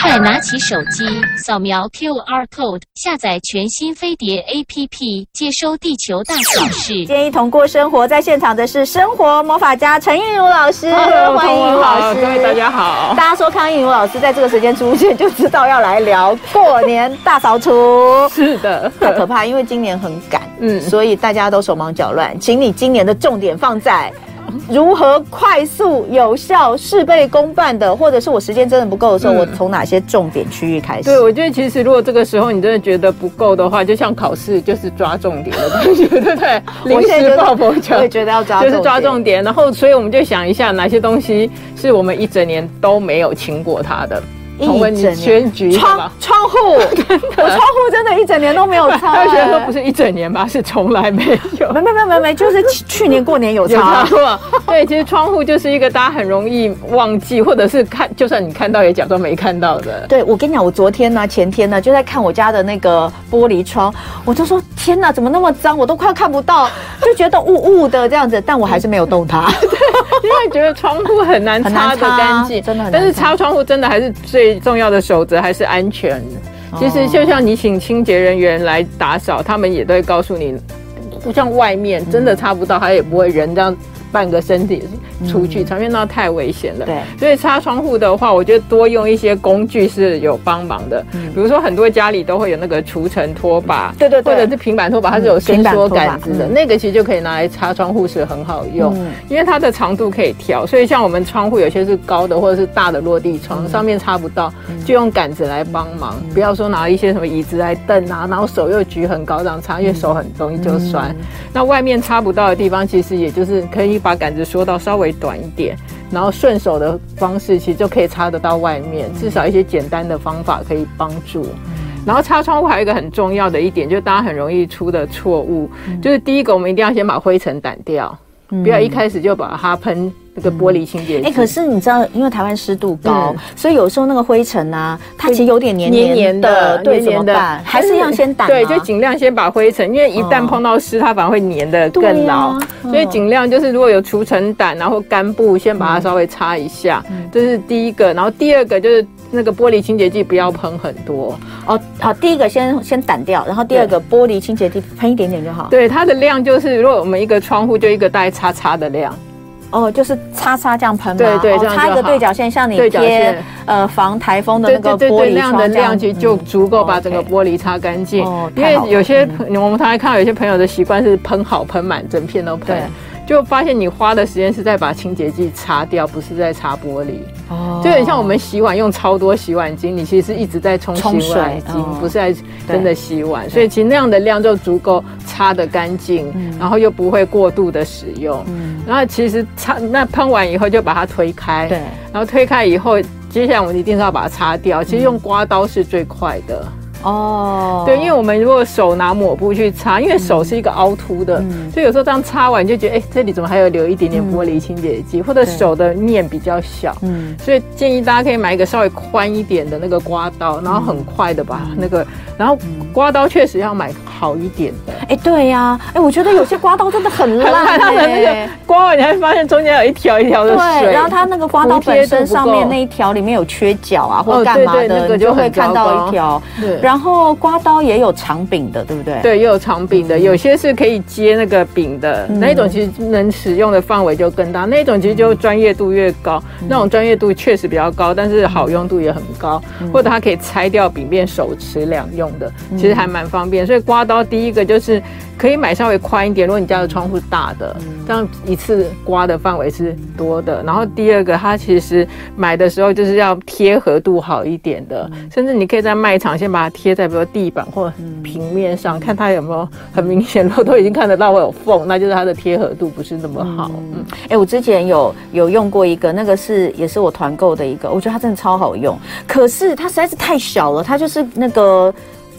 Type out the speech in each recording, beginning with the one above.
快拿起手机，扫描 QR code，下载全新飞碟 APP，接收地球大小事。今天一同过生活，在现场的是生活魔法家陈映如老师欢迎映如老师。各位大家好。大家说康映如老师在这个时间出现，就知道要来聊过年大扫除。是的，太可怕，因为今年很赶，嗯，所以大家都手忙脚乱。请你今年的重点放在。如何快速有效事倍功半的，或者是我时间真的不够的时候，嗯、我从哪些重点区域开始？对，我觉得其实如果这个时候你真的觉得不够的话，就像考试就是抓重点的东西，对不对？临时抱佛脚，我也觉得要抓重点，就是抓重点。然后，所以我们就想一下，哪些东西是我们一整年都没有清过它的。重温你全局窗窗户，我窗户真的一整年都没有擦。他觉得说不是一整年吧，是从来没有。没没没没没，就是去年过年有擦过。对，其实窗户就是一个大家很容易忘记，或者是看，就算你看到也假装没看到的。对，我跟你讲，我昨天呢、啊，前天呢，就在看我家的那个玻璃窗，我就说天哪，怎么那么脏，我都快看不到，就觉得雾雾的这样子，但我还是没有动它，因为觉得窗户很难擦的干净，真的很难。但是擦窗户真的还是最。最重要的守则还是安全。其实就像你请清洁人员来打扫，他们也都会告诉你，不像外面真的擦不到，它也不会人这样。半个身体出去，场面那太危险了。对，所以擦窗户的话，我觉得多用一些工具是有帮忙的。嗯，比如说很多家里都会有那个除尘拖把，对对，或者是平板拖把，它是有伸缩杆子的，那个其实就可以拿来擦窗户是很好用，因为它的长度可以调。所以像我们窗户有些是高的或者是大的落地窗，上面擦不到，就用杆子来帮忙。不要说拿一些什么椅子来蹬啊，然后手又举很高这样擦，因为手很容易就酸。那外面擦不到的地方，其实也就是可以。把杆子缩到稍微短一点，然后顺手的方式，其实就可以擦得到外面。至少一些简单的方法可以帮助。然后擦窗户还有一个很重要的一点，就是大家很容易出的错误，就是第一个，我们一定要先把灰尘掸掉，不要一开始就把它喷。那个玻璃清洁剂，哎、欸，可是你知道，因为台湾湿度高，嗯、所以有时候那个灰尘啊，它其实有点黏黏黏的，对，黏黏的，还是要先打。对，就尽量先把灰尘，因为一旦碰到湿，它反而会黏的更牢。啊、所以尽量就是如果有除尘掸，然后干布，先把它稍微擦一下，嗯、这是第一个。然后第二个就是那个玻璃清洁剂不要喷很多哦。好，第一个先先掸掉，然后第二个玻璃清洁剂喷一点点就好。对，它的量就是，如果我们一个窗户就一个大概叉叉的量。哦，就是擦擦这样喷吗？对对，擦一个对角线，像你贴呃防台风的那个玻璃窗的量其实就足够把整个玻璃擦干净。哦，因为有些我们常常看到有些朋友的习惯是喷好喷满，整片都喷。对。就发现你花的时间是在把清洁剂擦掉，不是在擦玻璃。哦，就很像我们洗碗用超多洗碗巾，你其实是一直在冲洗碗巾，不是在真的洗碗。所以其实那样的量就足够擦得干净，然后又不会过度的使用。嗯，然后其实擦那喷完以后就把它推开，对，然后推开以后，接下来我们一定是要把它擦掉。其实用刮刀是最快的。哦，oh, 对，因为我们如果手拿抹布去擦，因为手是一个凹凸的，嗯、所以有时候这样擦完你就觉得，哎，这里怎么还有留一点点玻璃清洁剂，嗯、或者手的面比较小，嗯，所以建议大家可以买一个稍微宽一点的那个刮刀，然后很快的把那个，然后刮刀确实要买好一点的，哎，对呀、啊，哎，我觉得有些刮刀真的很烂，它的那个刮完你还发现中间有一条一条的水，对，然后它那个刮刀本身上面那一条里面有缺角啊，或干嘛的，哦、对对那个就，就会看到一条，对。然后刮刀也有长柄的，对不对？对，也有长柄的，有些是可以接那个柄的，那一种其实能使用的范围就更大。那一种其实就专业度越高，那种专业度确实比较高，但是好用度也很高。或者它可以拆掉柄变手持两用的，其实还蛮方便。所以刮刀第一个就是。可以买稍微宽一点，如果你家的窗户大的，这样一次刮的范围是多的。然后第二个，它其实买的时候就是要贴合度好一点的，甚至你可以在卖场先把它贴在比如地板或平面上，看它有没有很明显，如果都已经看得到会有缝，那就是它的贴合度不是那么好。嗯，哎、欸，我之前有有用过一个，那个是也是我团购的一个，我觉得它真的超好用，可是它实在是太小了，它就是那个。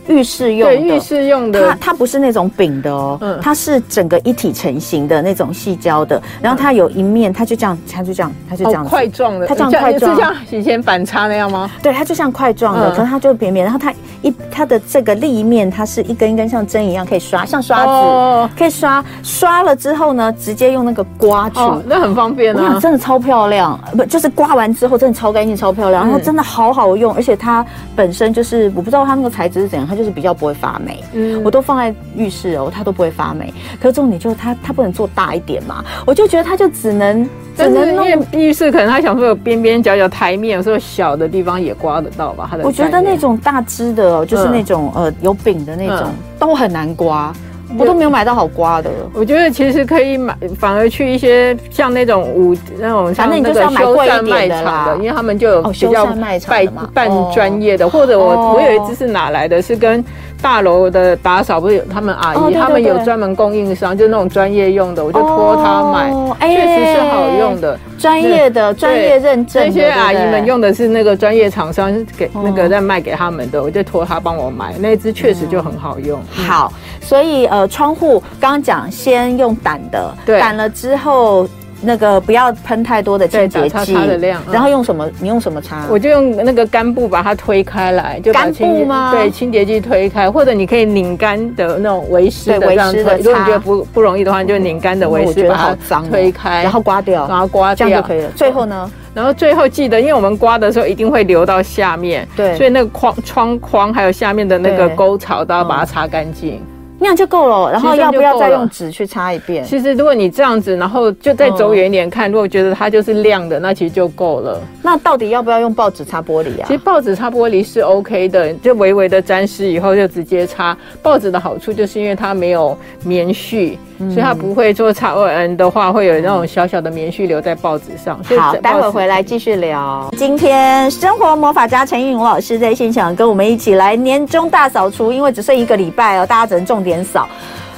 浴室用的，对，浴室用的，它它不是那种饼的哦，嗯，它是整个一体成型的那种细胶的，然后它有一面，它就这样，它就这样，它就这样块状的，它这样块状，是像以前板擦那样吗？对，它就像块状的，可是它就扁扁，然后它一它的这个另一面，它是一根一根像针一样可以刷，像刷子，哦。可以刷，刷了之后呢，直接用那个刮除，那很方便啊，真的超漂亮，不就是刮完之后真的超干净、超漂亮，然后真的好好用，而且它本身就是我不知道它那个材质是怎样，它就是比较不会发霉。嗯，我都放在浴室哦，它都不会发霉。可是重点就是它它不能做大一点嘛，我就觉得它就只能只能弄浴室，可能他想说有边边角角台面，有时候小的地方也刮得到吧。它的我觉得那种大支的，就是那种呃有柄的那种，都很难刮。我都没有买到好刮的，我觉得其实可以买，反而去一些像那种五那种像那个修缮卖场的，因为他们就有比较半半专业的，或者我我有一只是哪来的，是跟大楼的打扫不是有他们阿姨，他们有专门供应商，就那种专业用的，我就托他买，确实是好用的，专业的专业认证，那些阿姨们用的是那个专业厂商给那个在卖给他们的，我就托他帮我买，那一支确实就很好用。好，所以呃。窗户刚刚讲，先用掸的，对，撣了之后，那个不要喷太多的清洁剂的量，然后用什么？你用什么擦？我就用那个干布把它推开来，就干布吗对清洁剂推开，或者你可以拧干的那种维湿的这样推。如果你觉得不不容易的话，你就拧干的维湿把它推开，然后刮掉，然后刮掉这样就可以了。最后呢？然后最后记得，因为我们刮的时候一定会流到下面，对，所以那个框窗框还有下面的那个沟槽都要把它擦干净。那样就够了，然后要不要再用纸去擦一遍？其实如果你这样子，然后就再走远一点看，如果觉得它就是亮的，那其实就够了。那到底要不要用报纸擦玻璃啊？其实报纸擦玻璃是 OK 的，就微微的沾湿以后就直接擦。报纸的好处就是因为它没有棉絮。所以它不会做擦纹的话，会有那种小小的棉絮留在报纸上。好，待会回来继续聊。今天生活魔法家陈玉玲老师在现场跟我们一起来年终大扫除，因为只剩一个礼拜哦，大家只能重点扫。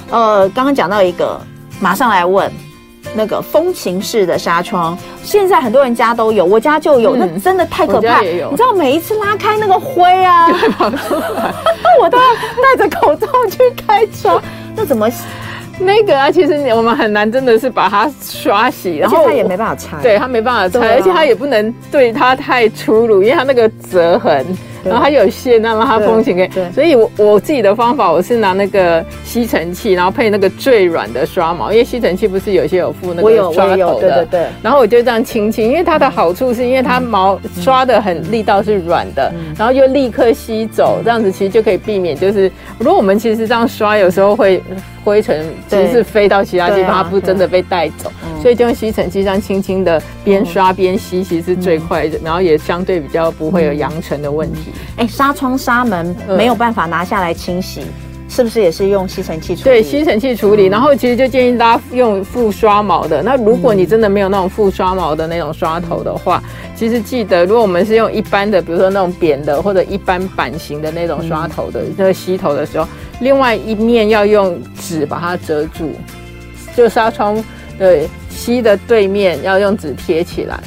呃，刚刚讲到一个，马上来问那个风琴式的纱窗，现在很多人家都有，我家就有，那真的太可怕。你知道每一次拉开那个灰啊，就会跑出来，我都要戴着口罩去开窗，那怎么？那个啊，其实我们很难，真的是把它刷洗，然后它也没办法拆，对，它没办法拆，而且它也不能对它太粗鲁，因为它那个折痕。然后它有线，那么它风琴可以。所以我我自己的方法，我是拿那个吸尘器，然后配那个最软的刷毛，因为吸尘器不是有些有附那个刷头的。对对对。然后我就这样轻轻，因为它的好处是因为它毛刷的很力道是软的，然后又立刻吸走，这样子其实就可以避免，就是如果我们其实这样刷，有时候会灰尘其实是飞到其他地方，它不真的被带走。所以就用吸尘器这样轻轻的边刷边吸，其实是最快的，然后也相对比较不会有扬尘的问题。哎，纱窗纱门没有办法拿下来清洗，嗯、是不是也是用吸尘器处理？对，吸尘器处理。然后其实就建议大家用附刷毛的。那如果你真的没有那种附刷毛的那种刷头的话，嗯、其实记得，如果我们是用一般的，比如说那种扁的或者一般版型的那种刷头的，那个吸头的时候，另外一面要用纸把它遮住，就纱窗的吸的对面要用纸贴起来。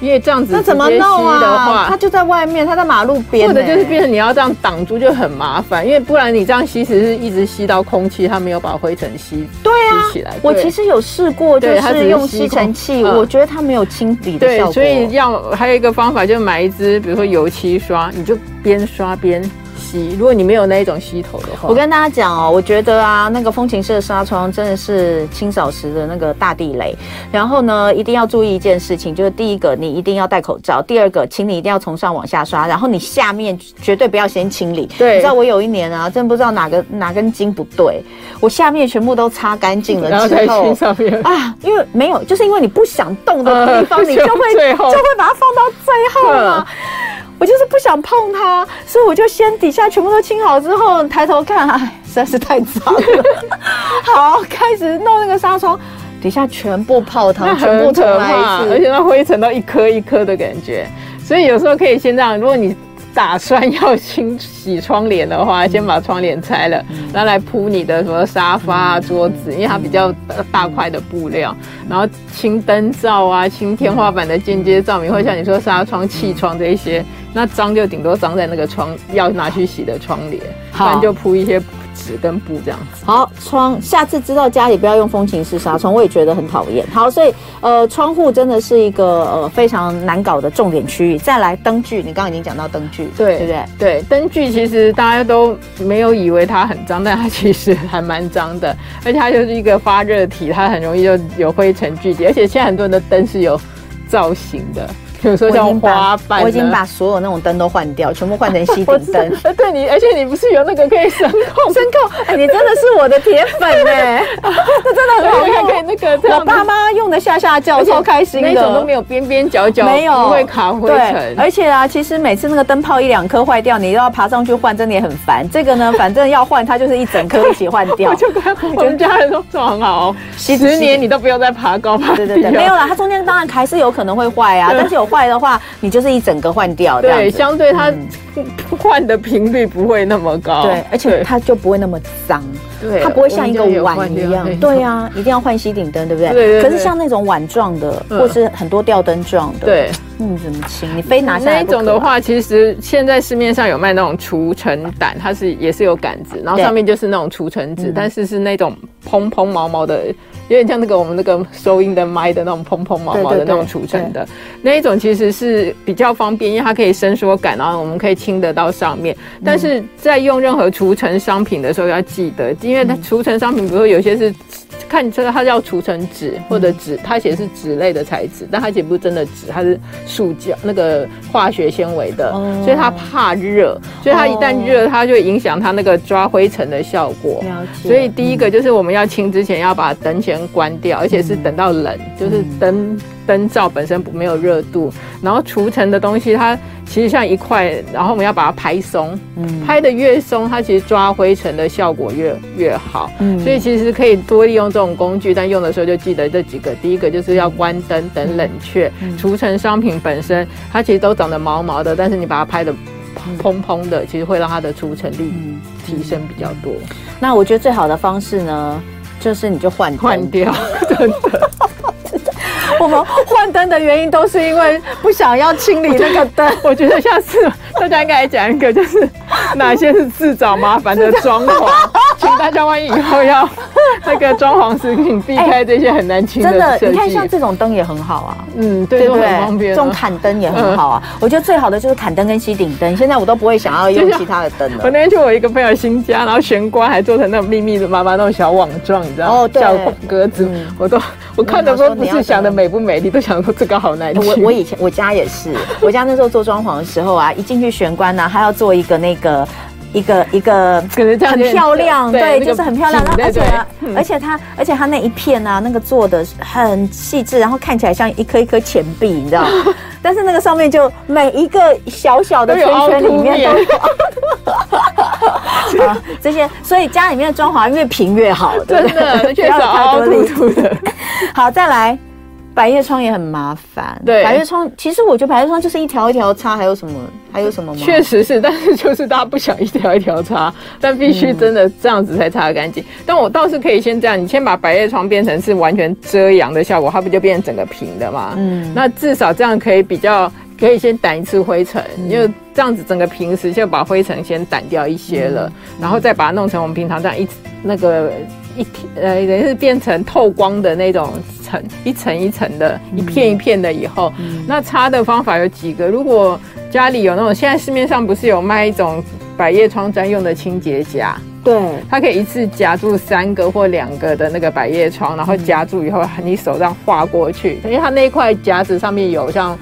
因为这样子那怎么弄啊？它就在外面，它在马路边，欸，或者就是变成你要这样挡住就很麻烦。因为不然你这样吸，其实是一直吸到空气，它没有把灰尘吸对啊吸起来。我其实有试过，就是用吸尘器，我觉得它没有清理的效果。对，所以要还有一个方法，就买一支，比如说油漆刷，你就边刷边。吸，如果你没有那一种吸头的话，我跟大家讲哦，我觉得啊，那个风琴式的纱窗真的是清扫时的那个大地雷。然后呢，一定要注意一件事情，就是第一个，你一定要戴口罩；第二个，请你一定要从上往下刷，然后你下面绝对不要先清理。对，你知道我有一年啊，真不知道哪个哪根筋不对，我下面全部都擦干净了之后，然后再清上面啊，因为没有，就是因为你不想动的地方，呃、你就会 就会把它放到最后嘛。我就是不想碰它，所以我就先底下全部都清好之后，抬头看，哎，实在是太脏了。好，开始弄那个纱窗，底下全部泡汤，全部重来一次，而且那灰尘都一颗一颗的感觉。所以有时候可以先这样，如果你打算要清洗窗帘的话，先把窗帘拆了，然后来铺你的什么沙发啊、桌子，因为它比较大块的布料，然后清灯罩啊、清天花板的间接照明，或像你说纱窗、气窗这一些，那脏就顶多脏在那个窗要拿去洗的窗帘，不然就铺一些。纸跟布这样子。好，窗，下次知道家里不要用风琴式纱窗，我也觉得很讨厌。好，所以呃，窗户真的是一个呃非常难搞的重点区域。再来灯具，你刚刚已经讲到灯具，对对不对？对，灯具其实大家都没有以为它很脏，但它其实还蛮脏的，而且它就是一个发热体，它很容易就有灰尘聚集，而且现在很多人的灯是有造型的。比如说像花瓣，我已经把所有那种灯都换掉，全部换成 吸顶灯。对你，而且你不是有那个可以声控？声控，哎，你真的是我的铁粉哎！这真的很好用，可以那个。我爸妈用的下下叫，超开心的。那种都没有边边角角，没有不会卡灰尘。而且啊，其实每次那个灯泡一两颗坏掉，你都要爬上去换，真的也很烦。这个呢，反正要换，它就是一整颗一起换掉。我就跟我们家人都说很好哦，十年你都不用再爬高爬。对对对，没有啦，它中间当然还是有可能会坏啊，但是有坏的话。你就是一整个换掉，对，相对它换的频率不会那么高，对，而且它就不会那么脏，对，它不会像一个碗一样，对啊，一定要换吸顶灯，对不对？对。可是像那种碗状的，或是很多吊灯状的，对，你怎么清？你非拿下来。那种的话，其实现在市面上有卖那种除尘掸，它是也是有杆子，然后上面就是那种除尘纸，但是是那种蓬蓬毛毛的。有点像那个我们那个收音的麦的那种蓬蓬毛毛的那种除尘的那一种，其实是比较方便，因为它可以伸缩杆，然后我们可以清得到上面。但是在用任何除尘商品的时候要记得，因为它除尘商品，比如说有些是看这个它叫除尘纸或者纸，它写是纸类的材质，但它写不是真的纸，它是塑胶那个化学纤维的，所以它怕热，所以它一旦热，它就影响它那个抓灰尘的效果。所以第一个就是我们要清之前要把灯先关掉，而且是等到冷，嗯、就是灯灯罩本身不没有热度，然后除尘的东西它其实像一块，然后我们要把它拍松，嗯，拍的越松，它其实抓灰尘的效果越越好，嗯，所以其实可以多利用这种工具，但用的时候就记得这几个，第一个就是要关灯等冷却，除尘商品本身它其实都长得毛毛的，但是你把它拍的蓬蓬的，其实会让它的除尘率提升比较多。那我觉得最好的方式呢？就是你就换换掉，真的。我们换灯的原因都是因为不想要清理那个灯。我觉得下次大家应该来讲一个，就是哪些是自找麻烦的装潢，大家万一以后要那个装潢时，请避开这些很难清的。真的，你看像这种灯也很好啊，嗯，对不对？这种砍灯也很好啊。我觉得最好的就是砍灯跟吸顶灯。现在我都不会想要用其他的灯了。我那天去我一个朋友新家，然后玄关还做成那种密密麻麻那种小网状，你知道吗？哦，对，小格子，我都我看的时候不是想的美。不美丽，都想说这个好难听。我我以前我家也是，我家那时候做装潢的时候啊，一进去玄关呢、啊，还要做一个那个一个一个很漂亮，对，就是很漂亮。然后而且而且它而且它那一片啊，那个做的很细致，然后看起来像一颗一颗钱币，你知道吗？但是那个上面就每一个小小的圈圈里面都有 啊，这些，所以家里面的装潢越平越好，真的，缺少凹凸凸的。好，再来。百叶窗也很麻烦，对，百叶窗其实我觉得百叶窗就是一条一条擦，还有什么？还有什么吗？确实是，但是就是大家不想一条一条擦，但必须真的这样子才擦得干净。嗯、但我倒是可以先这样，你先把百叶窗变成是完全遮阳的效果，它不就变成整个平的嘛？嗯，那至少这样可以比较可以先掸一次灰尘，嗯、因为这样子整个平时就把灰尘先掸掉一些了，嗯、然后再把它弄成我们平常这样一那个。一呃，等于是变成透光的那种层，一层一层的，一片一片的以后，嗯、那擦的方法有几个。如果家里有那种，现在市面上不是有卖一种百叶窗专用的清洁夹？对，它可以一次夹住三个或两个的那个百叶窗，然后夹住以后，你手这样划过去，因为它那块夹子上面有像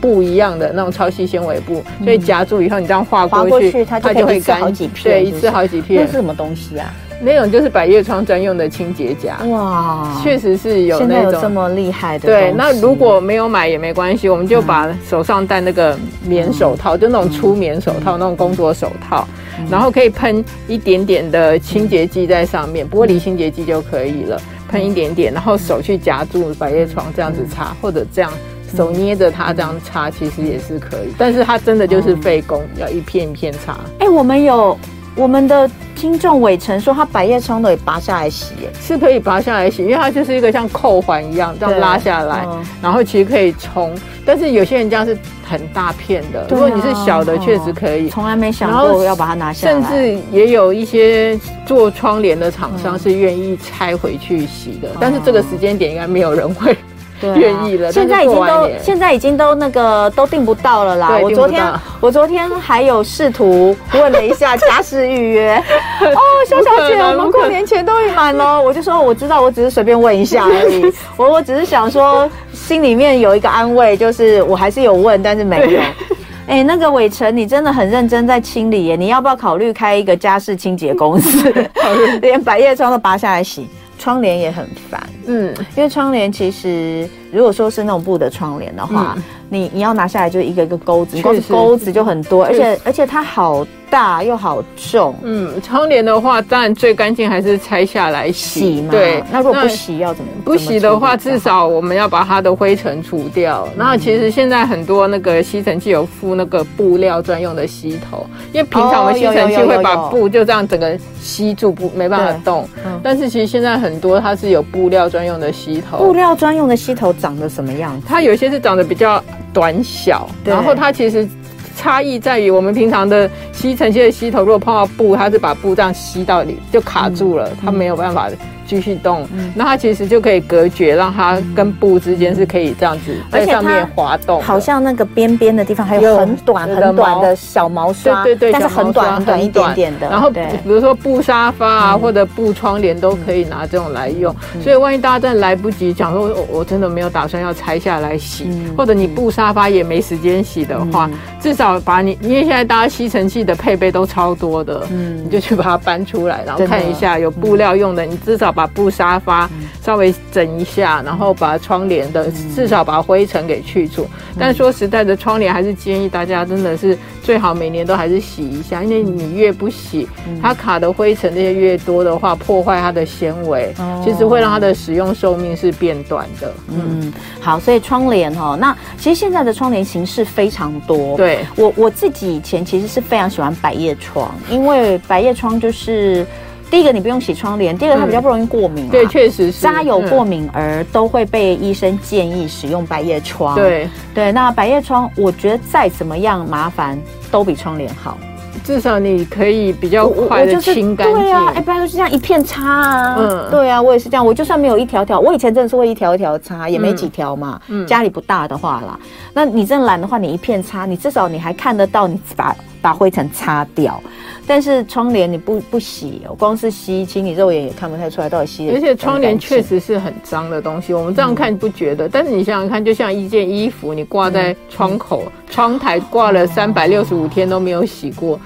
布一样的那种超细纤维布，所以夹住以后，你这样划过去，过去它就会干好几片，对，一次好几片。那是什么东西啊？那种就是百叶窗专用的清洁夹，哇，确实是有那种。这么厉害的。对，那如果没有买也没关系，我们就把手上戴那个棉手套，嗯、就那种粗棉手套，嗯、那种工作手套，嗯、然后可以喷一点点的清洁剂在上面，玻璃清洁剂就可以了，喷一点点，然后手去夹住百叶窗这样子擦，或者这样手捏着它这样擦，其实也是可以。但是它真的就是费工，要一片一片擦。哎，我们有我们的听众伟成说，他百叶窗都也拔下来洗，是可以拔下来洗，因为它就是一个像扣环一样这样拉下来，然后其实可以冲。但是有些人家是很大片的，如果你是小的，确实可以。从来没想过要把它拿下来。甚至也有一些做窗帘的厂商是愿意拆回去洗的，但是这个时间点应该没有人会。愿意了，现在已经都现在已经都那个都订不到了啦。我昨天我昨天还有试图问了一下家事预约，哦，肖小姐，我们过年前都已满了。我就说我知道，我只是随便问一下而已。我我只是想说，心里面有一个安慰，就是我还是有问，但是没有。哎，那个伟成，你真的很认真在清理耶，你要不要考虑开一个家事清洁公司，连百叶窗都拔下来洗？窗帘也很烦，嗯，因为窗帘其实如果说是那种布的窗帘的话，嗯、你你要拿下来就一个一个钩子，光是钩子就很多，而且而且它好大又好重，嗯，窗帘的话，当然最干净还是拆下来洗，洗嘛。对，那如果不洗要怎么？不洗的话，至少我们要把它的灰尘除掉。然后其实现在很多那个吸尘器有附那个布料专用的吸头，因为平常我们吸尘器会把布就这样整个吸住，不没办法动。但是其实现在很多它是有布料专用的吸头。布料专用的吸头长得什么样子？它有些是长得比较短小，然后它其实。差异在于，我们平常的吸尘器的吸头，如果碰到布，它是把布这样吸到里就卡住了，它没有办法。继续动，那它其实就可以隔绝，让它跟布之间是可以这样子在上面滑动。好像那个边边的地方还有很短很短的小毛刷，对对对，但是很短很短一点点的。然后比如说布沙发啊，或者布窗帘都可以拿这种来用。所以万一大家真的来不及，讲说我我真的没有打算要拆下来洗，或者你布沙发也没时间洗的话，至少把你因为现在大家吸尘器的配备都超多的，嗯，你就去把它搬出来，然后看一下有布料用的，你至少把。把布沙发稍微整一下，然后把窗帘的至少把灰尘给去除。但说实在的，窗帘还是建议大家真的是最好每年都还是洗一下，因为你越不洗，它卡的灰尘那些越多的话，破坏它的纤维，其实会让它的使用寿命是变短的。嗯，好，所以窗帘哈，那其实现在的窗帘形式非常多。对，我我自己以前其实是非常喜欢百叶窗，因为百叶窗就是。第一个，你不用洗窗帘；第二个，它比较不容易过敏。对，确实是。家有过敏儿都会被医生建议使用百叶窗。对对，那百叶窗，我觉得再怎么样麻烦，都比窗帘好。至少你可以比较快的清干净。对啊，哎，不然就是这样一片擦啊。嗯，对啊，我也是这样。我就算没有一条条，我以前真的是会一条一条擦，也没几条嘛。嗯。家里不大的话啦，那你真的懒的话，你一片擦，你至少你还看得到，你把把灰尘擦掉。但是窗帘你不不洗，光是吸其实，你肉眼也看不太出来到底吸。而且窗帘确实是很脏的东西，我们这样看不觉得，嗯、但是你想想看，就像一件衣服，你挂在窗口、嗯、窗台挂了三百六十五天都没有洗过，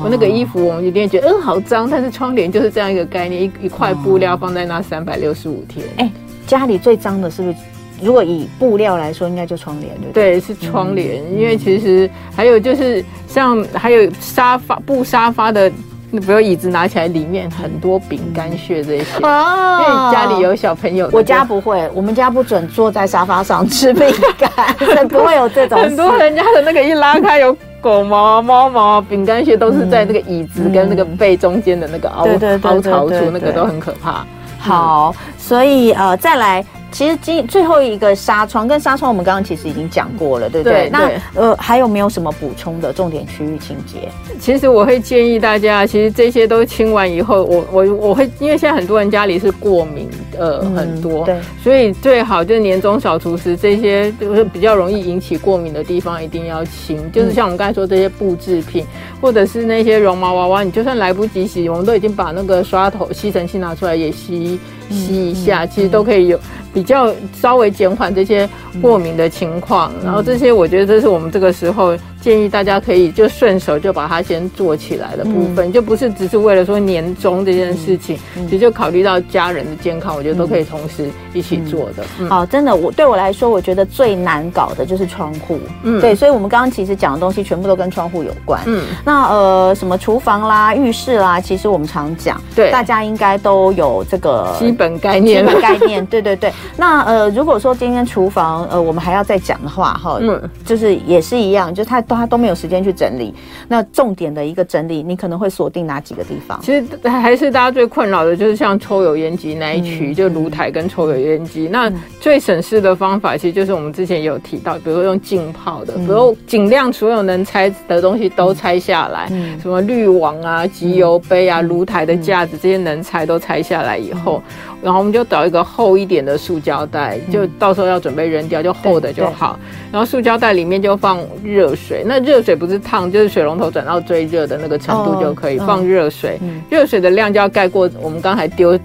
我、哦、那个衣服我们一定觉得嗯好脏。但是窗帘就是这样一个概念，一一块布料放在那三百六十五天。哎、欸，家里最脏的是不是？如果以布料来说，应该就窗帘对不对？对，是窗帘，嗯、因为其实还有就是像还有沙发布沙发的，比如椅子拿起来里面很多饼干屑这些。哦，因为家里有小朋友，我家不会，我们家不准坐在沙发上吃饼干，不会有这种。很多人家的那个一拉开有狗毛、猫毛、饼干屑，都是在那个椅子跟那个背中间的那个凹凹槽处，那个都很可怕。好，所以呃，再来。其实今最后一个纱窗跟纱窗，我们刚刚其实已经讲过了，对不对？对，那呃，还有没有什么补充的重点区域清洁？其实我会建议大家，其实这些都清完以后，我我我会，因为现在很多人家里是过敏，呃，嗯、很多，对，所以最好就是年终小厨师这些就是比较容易引起过敏的地方一定要清，嗯、就是像我们刚才说这些布制品，或者是那些绒毛娃娃，你就算来不及洗，我们都已经把那个刷头吸尘器拿出来也吸吸一下，嗯、其实都可以有。比较稍微减缓这些过敏的情况，然后这些我觉得这是我们这个时候。建议大家可以就顺手就把它先做起来的部分，嗯、就不是只是为了说年终这件事情，其实就考虑到家人的健康，我觉得都可以同时一起做的。好，真的，我对我来说，我觉得最难搞的就是窗户。嗯，对，所以我们刚刚其实讲的东西全部都跟窗户有关。嗯，那呃，什么厨房啦、浴室啦，其实我们常讲，对，大家应该都有这个基本概念，基本概念，对对对。那呃，如果说今天厨房呃，我们还要再讲的话，哈，嗯，就是也是一样，就是他都他都没有时间去整理。那重点的一个整理，你可能会锁定哪几个地方？其实还是大家最困扰的就是像抽油烟机那一区，嗯、就炉台跟抽油烟机。嗯、那最省事的方法，其实就是我们之前也有提到，比如说用浸泡的，嗯、比如尽量所有能拆的东西都拆下来，嗯、什么滤网啊、集油杯啊、炉台的架子这些能拆都拆下来以后。然后我们就找一个厚一点的塑胶袋，就到时候要准备扔掉，就厚的就好。然后塑胶袋里面就放热水，那热水不是烫，就是水龙头转到最热的那个程度就可以放热水。热水的量就要盖过我们刚才丢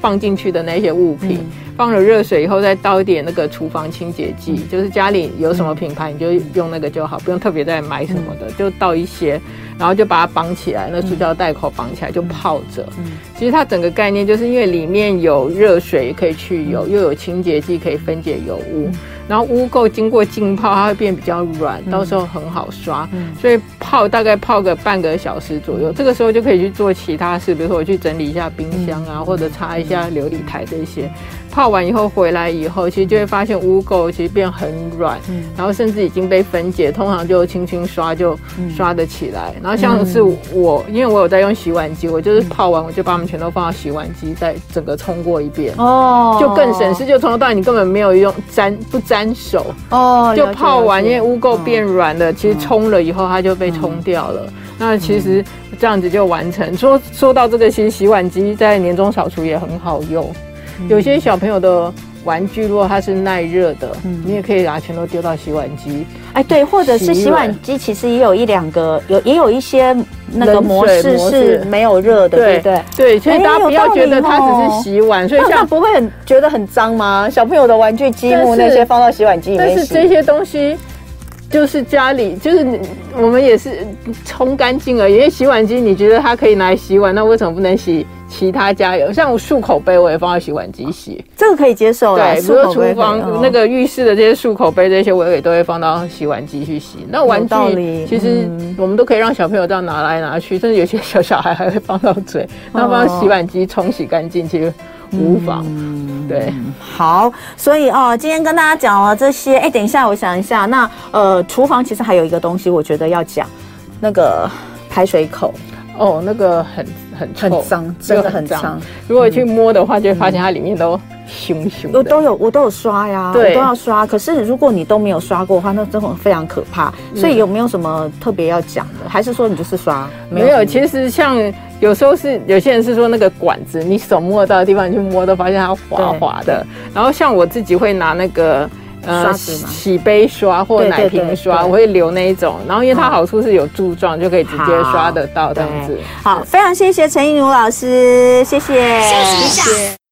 放进去的那些物品。放了热水以后，再倒一点那个厨房清洁剂，就是家里有什么品牌你就用那个就好，不用特别再买什么的，就倒一些。然后就把它绑起来，那塑胶袋口绑起来就泡着。嗯，其实它整个概念就是因为里面有热水可以去油，又有清洁剂可以分解油污。然后污垢经过浸泡，它会变比较软，到时候很好刷。所以泡大概泡个半个小时左右，这个时候就可以去做其他事，比如说我去整理一下冰箱啊，或者擦一下琉璃台这些。泡完以后回来以后，其实就会发现污垢其实变很软，然后甚至已经被分解，通常就轻轻刷就刷得起来。然后像是我，因为我有在用洗碗机，我就是泡完我就把它们全都放到洗碗机，再整个冲过一遍，哦，就更省事，就从头到尾你根本没有用沾不沾手，哦，就泡完，因为污垢变软了，其实冲了以后它就被冲掉了。那其实这样子就完成。说说到这个，其实洗碗机在年终扫除也很好用。有些小朋友的玩具，如果它是耐热的，嗯，你也可以把它全都丢到洗碗机。哎，对，或者是洗碗机，其实也有一两个，有也有一些那个模式是没有热的，对不对？对，所以大家不要觉得它只是洗碗，所以像不会很觉得很脏吗？小朋友的玩具积木那些放到洗碗机里面洗，但是这些东西。就是家里，就是我们也是冲干净而已。因为洗碗机，你觉得它可以拿来洗碗，那为什么不能洗其他家有？像我漱口杯，我也放到洗碗机洗，这个可以接受。对，比如说厨房那个浴室的这些漱口杯，这些我也都会放到洗碗机去洗。那玩具其实我们都可以让小朋友这样拿来拿去，甚至有些小小孩还会放到嘴，那放到洗碗机冲洗干净，其实无妨。对，好，所以哦，今天跟大家讲了这些，哎，等一下，我想一下，那呃，厨房其实还有一个东西，我觉得要讲，那个排水口，哦，那个很很很脏，真的很脏。如果去摸的话，就会发现它里面都熊熊。我都有，我都有刷呀，对，我都要刷。可是如果你都没有刷过的话，那真的非常可怕。所以有没有什么特别要讲的？还是说你就是刷？没有，其实像。有时候是有些人是说那个管子，你手摸得到的地方你去摸，都发现它滑滑的。然后像我自己会拿那个呃洗杯刷或奶瓶刷，我会留那一种。然后因为它好处是有柱状，就可以直接刷得到这样子。好，非常谢谢陈映茹老师，谢谢，谢谢。